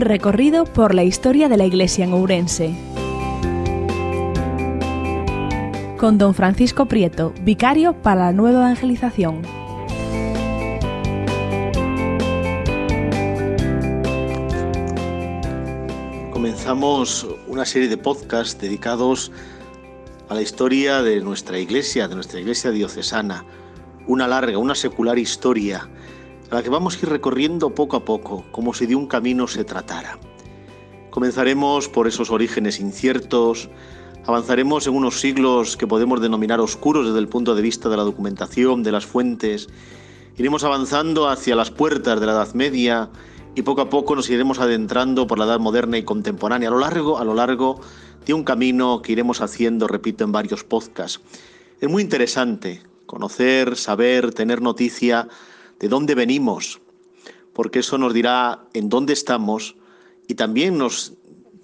Recorrido por la historia de la Iglesia en Ourense. Con don Francisco Prieto, vicario para la nueva evangelización. Comenzamos una serie de podcasts dedicados a la historia de nuestra iglesia, de nuestra iglesia diocesana. Una larga, una secular historia a la que vamos a ir recorriendo poco a poco, como si de un camino se tratara. Comenzaremos por esos orígenes inciertos, avanzaremos en unos siglos que podemos denominar oscuros desde el punto de vista de la documentación, de las fuentes, iremos avanzando hacia las puertas de la Edad Media y poco a poco nos iremos adentrando por la Edad Moderna y contemporánea, a lo largo, a lo largo de un camino que iremos haciendo, repito, en varios podcasts. Es muy interesante conocer, saber, tener noticia de dónde venimos, porque eso nos dirá en dónde estamos y también nos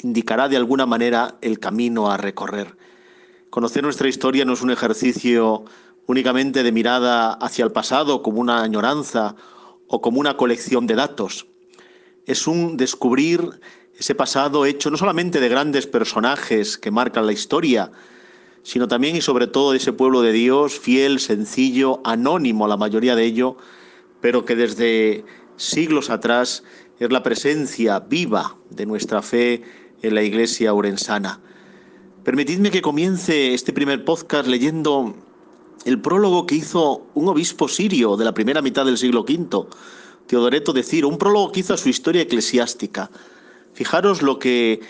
indicará de alguna manera el camino a recorrer. Conocer nuestra historia no es un ejercicio únicamente de mirada hacia el pasado como una añoranza o como una colección de datos. Es un descubrir ese pasado hecho no solamente de grandes personajes que marcan la historia, sino también y sobre todo de ese pueblo de Dios, fiel, sencillo, anónimo, la mayoría de ello, pero que desde siglos atrás es la presencia viva de nuestra fe en la iglesia orensana. Permitidme que comience este primer podcast leyendo el prólogo que hizo un obispo sirio de la primera mitad del siglo V, Teodoreto de Ciro, un prólogo que hizo a su historia eclesiástica. Fijaros lo que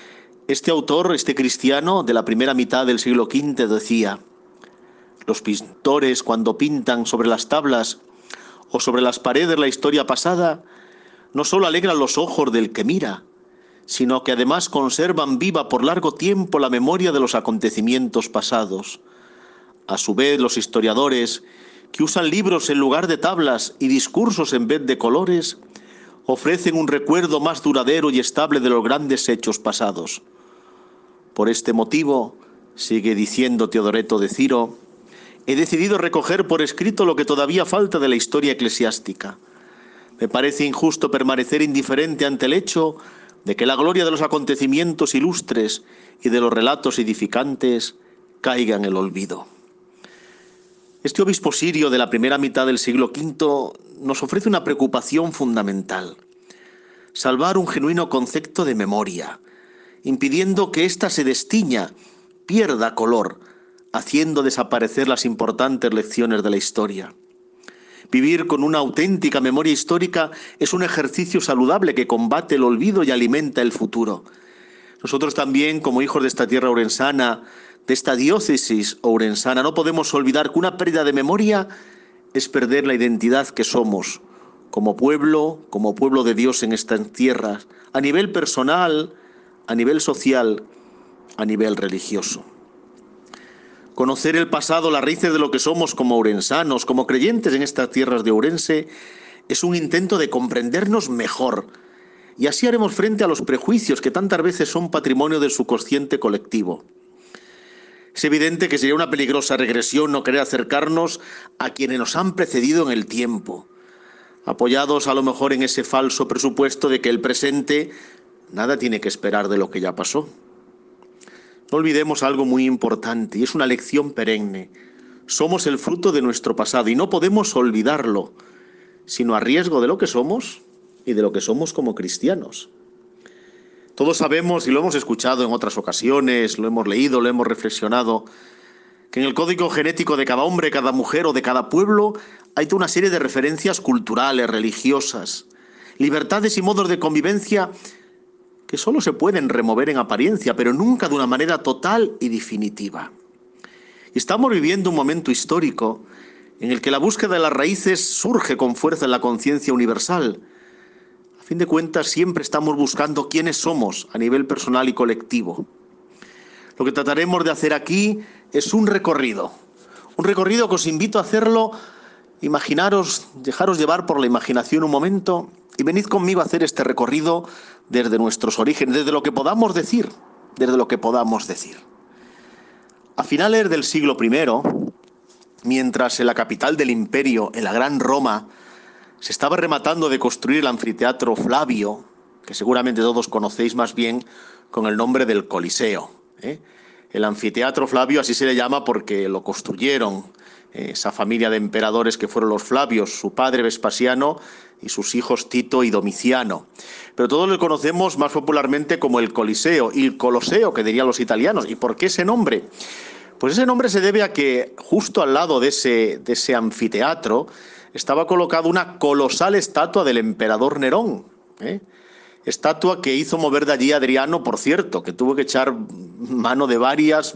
este autor, este cristiano de la primera mitad del siglo V decía. Los pintores cuando pintan sobre las tablas o sobre las paredes la historia pasada, no solo alegran los ojos del que mira, sino que además conservan viva por largo tiempo la memoria de los acontecimientos pasados. A su vez, los historiadores, que usan libros en lugar de tablas y discursos en vez de colores, ofrecen un recuerdo más duradero y estable de los grandes hechos pasados. Por este motivo, sigue diciendo Teodoreto de Ciro, he decidido recoger por escrito lo que todavía falta de la historia eclesiástica. Me parece injusto permanecer indiferente ante el hecho de que la gloria de los acontecimientos ilustres y de los relatos edificantes caiga en el olvido. Este obispo sirio de la primera mitad del siglo V nos ofrece una preocupación fundamental, salvar un genuino concepto de memoria, impidiendo que ésta se destiña, pierda color, haciendo desaparecer las importantes lecciones de la historia. Vivir con una auténtica memoria histórica es un ejercicio saludable que combate el olvido y alimenta el futuro. Nosotros también, como hijos de esta tierra orensana, de esta diócesis orensana, no podemos olvidar que una pérdida de memoria es perder la identidad que somos como pueblo, como pueblo de Dios en estas tierras, a nivel personal, a nivel social, a nivel religioso conocer el pasado, las raíces de lo que somos como ourensanos, como creyentes en estas tierras de Ourense, es un intento de comprendernos mejor. Y así haremos frente a los prejuicios que tantas veces son patrimonio del subconsciente colectivo. Es evidente que sería una peligrosa regresión no querer acercarnos a quienes nos han precedido en el tiempo, apoyados a lo mejor en ese falso presupuesto de que el presente nada tiene que esperar de lo que ya pasó. No olvidemos algo muy importante y es una lección perenne. Somos el fruto de nuestro pasado y no podemos olvidarlo, sino a riesgo de lo que somos y de lo que somos como cristianos. Todos sabemos y lo hemos escuchado en otras ocasiones, lo hemos leído, lo hemos reflexionado, que en el código genético de cada hombre, cada mujer o de cada pueblo hay toda una serie de referencias culturales, religiosas, libertades y modos de convivencia que solo se pueden remover en apariencia, pero nunca de una manera total y definitiva. Estamos viviendo un momento histórico en el que la búsqueda de las raíces surge con fuerza en la conciencia universal. A fin de cuentas, siempre estamos buscando quiénes somos a nivel personal y colectivo. Lo que trataremos de hacer aquí es un recorrido, un recorrido que os invito a hacerlo, imaginaros, dejaros llevar por la imaginación un momento y venid conmigo a hacer este recorrido desde nuestros orígenes, desde lo que podamos decir, desde lo que podamos decir. A finales del siglo I, mientras en la capital del imperio, en la Gran Roma, se estaba rematando de construir el anfiteatro Flavio, que seguramente todos conocéis más bien con el nombre del Coliseo. ¿eh? El anfiteatro Flavio así se le llama porque lo construyeron esa familia de emperadores que fueron los Flavios, su padre Vespasiano y sus hijos Tito y Domiciano. Pero todos le conocemos más popularmente como el Coliseo y el Coloseo, que dirían los italianos. ¿Y por qué ese nombre? Pues ese nombre se debe a que justo al lado de ese, de ese anfiteatro estaba colocada una colosal estatua del emperador Nerón. ¿eh? Estatua que hizo mover de allí Adriano, por cierto, que tuvo que echar mano de varias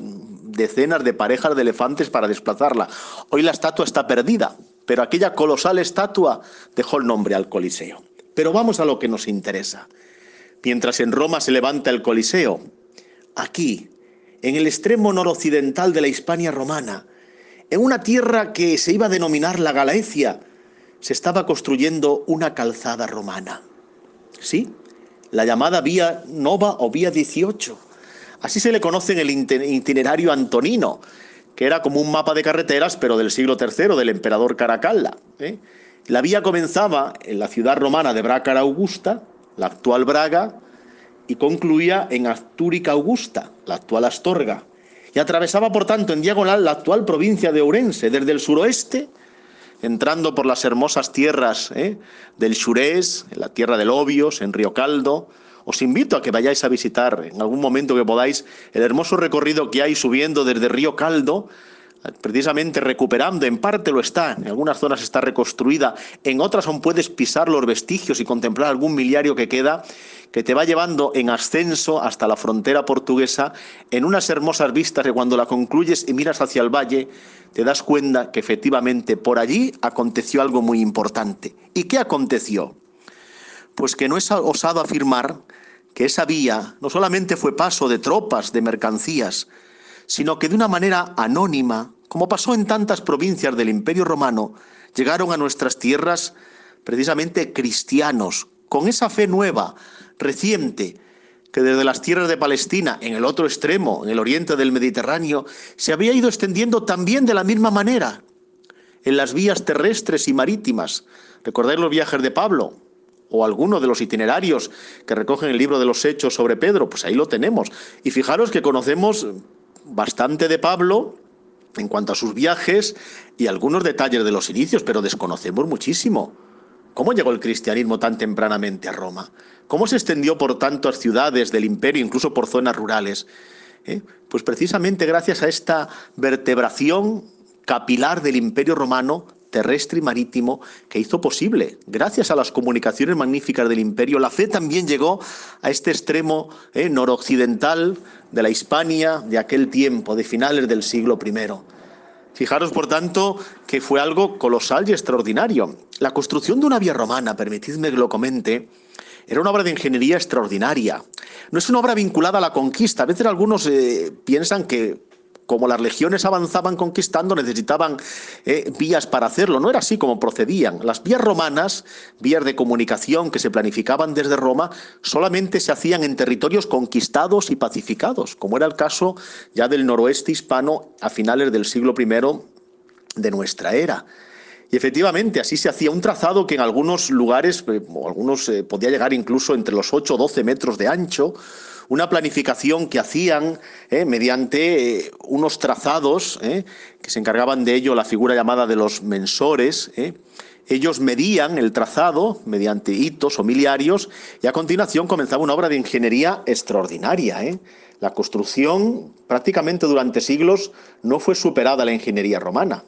decenas de parejas de elefantes para desplazarla. Hoy la estatua está perdida, pero aquella colosal estatua dejó el nombre al Coliseo. Pero vamos a lo que nos interesa. Mientras en Roma se levanta el Coliseo, aquí, en el extremo noroccidental de la Hispania romana, en una tierra que se iba a denominar la Galaecia, se estaba construyendo una calzada romana. Sí, la llamada Vía Nova o Vía 18. Así se le conoce en el itinerario antonino, que era como un mapa de carreteras, pero del siglo III, del emperador Caracalla. ¿eh? La vía comenzaba en la ciudad romana de Brácara Augusta, la actual Braga, y concluía en Astúrica Augusta, la actual Astorga, y atravesaba, por tanto, en diagonal la actual provincia de Ourense, desde el suroeste entrando por las hermosas tierras ¿eh? del Xurés, en la tierra del Obios, en Río Caldo. Os invito a que vayáis a visitar en algún momento que podáis el hermoso recorrido que hay subiendo desde Río Caldo, precisamente recuperando, en parte lo está, en algunas zonas está reconstruida, en otras aún puedes pisar los vestigios y contemplar algún miliario que queda, que te va llevando en ascenso hasta la frontera portuguesa, en unas hermosas vistas que cuando la concluyes y miras hacia el valle, te das cuenta que efectivamente por allí aconteció algo muy importante. ¿Y qué aconteció? Pues que no es osado afirmar que esa vía no solamente fue paso de tropas, de mercancías, sino que de una manera anónima, como pasó en tantas provincias del Imperio Romano, llegaron a nuestras tierras precisamente cristianos, con esa fe nueva, reciente, que desde las tierras de Palestina, en el otro extremo, en el oriente del Mediterráneo, se había ido extendiendo también de la misma manera en las vías terrestres y marítimas. Recordáis los viajes de Pablo o alguno de los itinerarios que recogen el libro de los Hechos sobre Pedro, pues ahí lo tenemos. Y fijaros que conocemos bastante de Pablo en cuanto a sus viajes y algunos detalles de los inicios, pero desconocemos muchísimo. ¿Cómo llegó el cristianismo tan tempranamente a Roma? ¿Cómo se extendió por tantas ciudades del imperio, incluso por zonas rurales? ¿Eh? Pues precisamente gracias a esta vertebración capilar del imperio romano terrestre y marítimo que hizo posible. Gracias a las comunicaciones magníficas del imperio, la fe también llegó a este extremo ¿eh? noroccidental de la Hispania de aquel tiempo, de finales del siglo I. Fijaros, por tanto, que fue algo colosal y extraordinario. La construcción de una vía romana, permitidme que lo comente, era una obra de ingeniería extraordinaria. No es una obra vinculada a la conquista. A veces algunos eh, piensan que como las legiones avanzaban conquistando, necesitaban eh, vías para hacerlo. No era así como procedían. Las vías romanas, vías de comunicación que se planificaban desde Roma, solamente se hacían en territorios conquistados y pacificados, como era el caso ya del noroeste hispano a finales del siglo I de nuestra era. Y efectivamente, así se hacía un trazado que en algunos lugares, eh, o algunos eh, podía llegar incluso entre los 8 o 12 metros de ancho, una planificación que hacían eh, mediante eh, unos trazados, eh, que se encargaban de ello la figura llamada de los mensores. Ellos medían el trazado mediante hitos o miliarios y a continuación comenzaba una obra de ingeniería extraordinaria. La construcción prácticamente durante siglos no fue superada la ingeniería romana.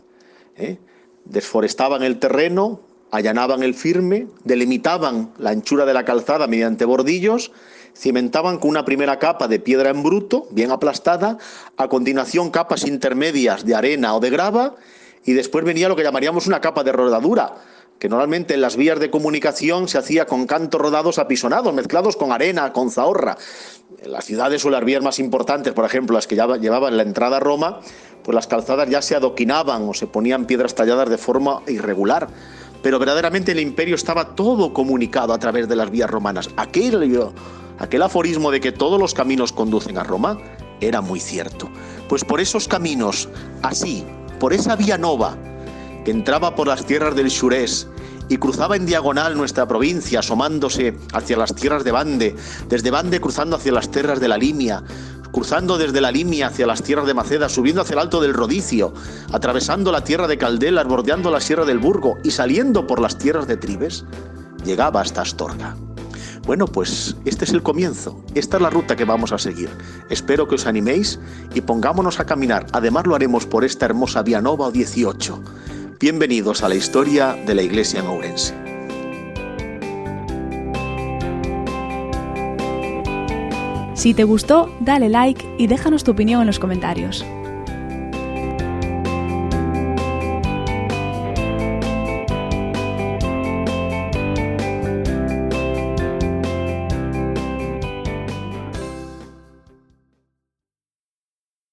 Desforestaban el terreno, allanaban el firme, delimitaban la anchura de la calzada mediante bordillos cimentaban con una primera capa de piedra en bruto, bien aplastada, a continuación capas intermedias de arena o de grava, y después venía lo que llamaríamos una capa de rodadura, que normalmente en las vías de comunicación se hacía con cantos rodados apisonados, mezclados con arena, con zahorra. En las ciudades o las vías más importantes, por ejemplo, las que llevaban la entrada a Roma, pues las calzadas ya se adoquinaban o se ponían piedras talladas de forma irregular. Pero verdaderamente el imperio estaba todo comunicado a través de las vías romanas. Aquel aforismo de que todos los caminos conducen a Roma era muy cierto. Pues por esos caminos, así, por esa vía nova, que entraba por las tierras del Xurés y cruzaba en diagonal nuestra provincia, asomándose hacia las tierras de Bande, desde Bande cruzando hacia las tierras de la Limia, cruzando desde la Limia hacia las tierras de Maceda, subiendo hacia el alto del Rodicio, atravesando la tierra de Caldelas, bordeando la sierra del Burgo y saliendo por las tierras de Tribes, llegaba hasta Astorga. Bueno, pues este es el comienzo, esta es la ruta que vamos a seguir. Espero que os animéis y pongámonos a caminar. Además lo haremos por esta hermosa Vianova 18. Bienvenidos a la historia de la Iglesia en Ourense. Si te gustó, dale like y déjanos tu opinión en los comentarios.